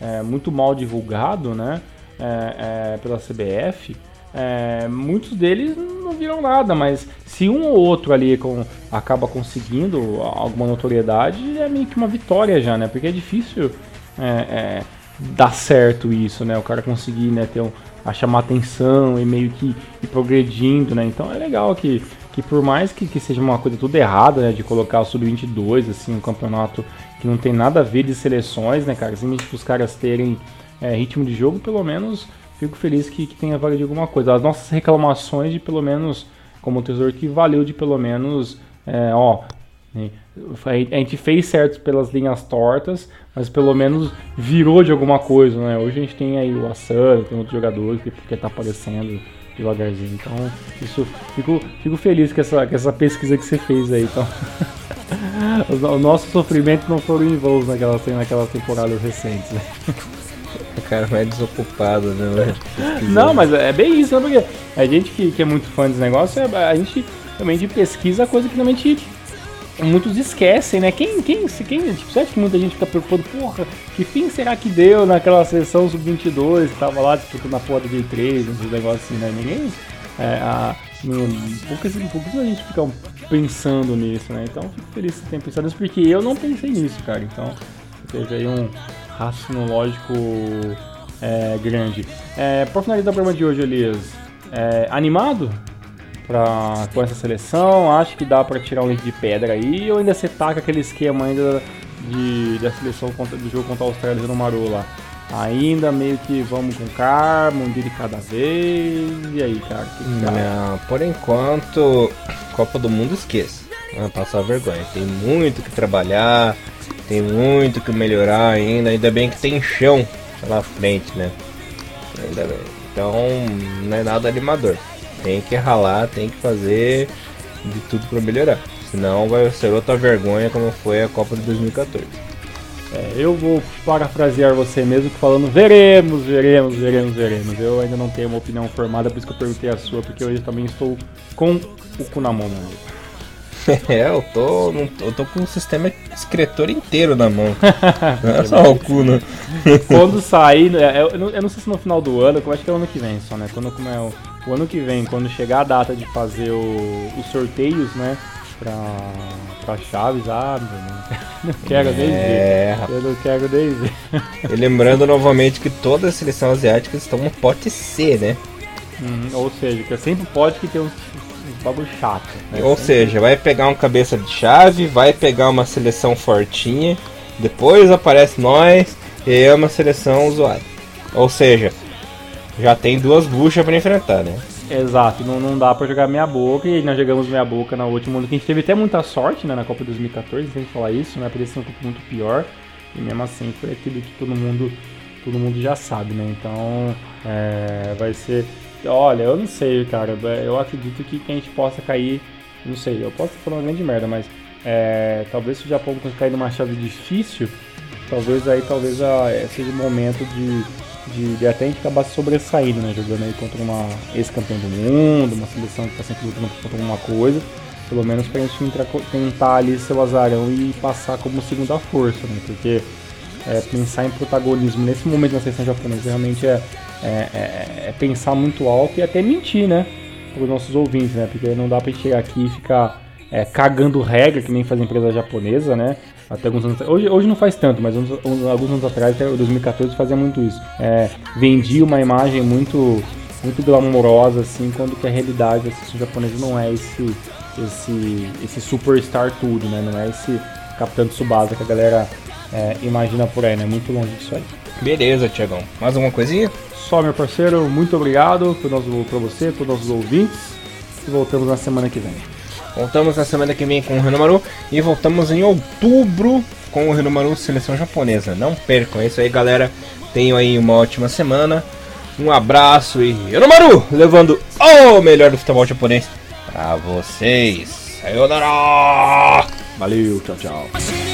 é, muito mal divulgado, né? É, é, pela CBF. É, muitos deles não viram nada, mas se um ou outro ali com, acaba conseguindo alguma notoriedade, é meio que uma vitória já, né? Porque é difícil é, é, dar certo isso, né? O cara conseguir né, ter um, a chamar atenção e meio que ir progredindo, né? Então é legal que, que por mais que, que seja uma coisa tudo errada, né? De colocar o Sub-22, assim, um campeonato que não tem nada a ver de seleções, né, cara? Simplesmente os caras terem é, ritmo de jogo, pelo menos fico feliz que, que tenha vaga de alguma coisa. As nossas reclamações de pelo menos, como o tesouro que valeu de pelo menos, é, ó, né, a gente fez certo pelas linhas tortas, mas pelo menos virou de alguma coisa, né? Hoje a gente tem aí o Asano, tem outros jogadores que, que tá aparecendo devagarzinho. Então, isso fico, fico feliz com essa, com essa pesquisa que você fez aí. Então, os, nossos sofrimentos não foram em vão naquelas, naquelas temporadas recentes. Né? O cara vai desocupado, né? Não, mas é bem isso, né? Porque a gente que, que é muito fã desse negócio, é, a gente realmente pesquisa coisa que realmente muitos esquecem, né? Quem, quem, quem, tipo, você acha que muita gente fica preocupado, porra, que fim será que deu naquela sessão sub-22 que tava lá disputando a porra do J3, uns negócios assim, né? Ninguém. É, a, poucas, poucas a gente fica pensando nisso, né? Então fico feliz que você tenha pensado nisso, porque eu não pensei nisso, cara. Então teve aí um, raciocínio lógico é, grande. É, para finalizar o programa de hoje, Elias, é, animado pra, com essa seleção? Acho que dá para tirar um leite de pedra aí ou ainda você tá com aquele esquema ainda de, da seleção contra, do jogo contra a Austrália no Maru lá? Ainda meio que vamos com calma, um dia de cada vez. E aí, cara? Que Não, por enquanto, Copa do Mundo esqueça. Vai passar vergonha. Tem muito que trabalhar tem muito que melhorar ainda, ainda bem que tem chão pela frente, né? Ainda bem. Então não é nada animador. Tem que ralar, tem que fazer de tudo para melhorar. Senão vai ser outra vergonha como foi a Copa de 2014. É, eu vou parafrasear você mesmo falando veremos, veremos, veremos, veremos. Eu ainda não tenho uma opinião formada, por isso que eu perguntei a sua, porque hoje também estou com o cu na mão, meu amigo. É, eu tô, eu tô com o sistema escritor inteiro na mão. não é só o cu, né? Quando sair, é, eu, eu, não sei se no final do ano, eu acho que é o ano que vem só, né? Quando como é o, o ano que vem, quando chegar a data de fazer o, os sorteios, né? Pra, pra Chaves, ah, meu, não quero nem é, ver. Eu não quero nem ver. E lembrando novamente que todas as seleções asiáticas estão no pote C, né? Hum, ou seja, que é sempre pode que tem uns bagulho chato. Né? Ou seja, vai pegar um cabeça de chave, vai pegar uma seleção fortinha, depois aparece nós e é uma seleção usuária. Ou seja, já tem duas buchas para enfrentar, né? Exato, não, não dá para jogar meia boca e nós jogamos meia boca na última, que a gente teve até muita sorte né, na Copa 2014, sem falar isso, né? Podia ser um pouco muito pior e mesmo assim foi aquilo que todo mundo todo mundo já sabe, né? Então é, vai ser Olha, eu não sei, cara. Eu acredito que, que a gente possa cair. Não sei, eu posso falar uma grande merda, mas é, talvez se o Japão cair numa chave difícil, talvez aí talvez a, é, seja o momento de, de, de, até a gente acabar se sobressaindo, né? Jogando aí contra uma ex-campeão do mundo, uma seleção que está sempre lutando contra alguma coisa. Pelo menos pra gente entrar, tentar ali seu azarão e passar como segunda força, né? Porque é, pensar em protagonismo nesse momento na seleção japonesa realmente é, é, é, é, pensar muito alto e até mentir, né? Para os nossos ouvintes, né? Porque não dá para chegar aqui e ficar é, cagando regra que nem faz a empresa japonesa, né? Até alguns anos hoje, hoje não faz tanto, mas uns, uns, alguns anos atrás, até 2014, fazia muito isso. É, vendia uma imagem muito muito glamourosa, assim, quando que a realidade da assistência japonesa não é esse, esse, esse superstar tudo, né? Não é esse Capitão de Subasa que a galera é, imagina por aí, né? Muito longe disso aí. Beleza, Tiagão. Mais alguma coisinha? Só, meu parceiro, muito obrigado para você, para os nossos ouvintes. E voltamos na semana que vem. Voltamos na semana que vem com o Renomaru e voltamos em outubro com o Renomaru Seleção Japonesa. Não percam, é isso aí, galera. Tenham aí uma ótima semana. Um abraço e Renomaru levando o melhor do futebol japonês para vocês. Sayonara! Valeu, tchau, tchau.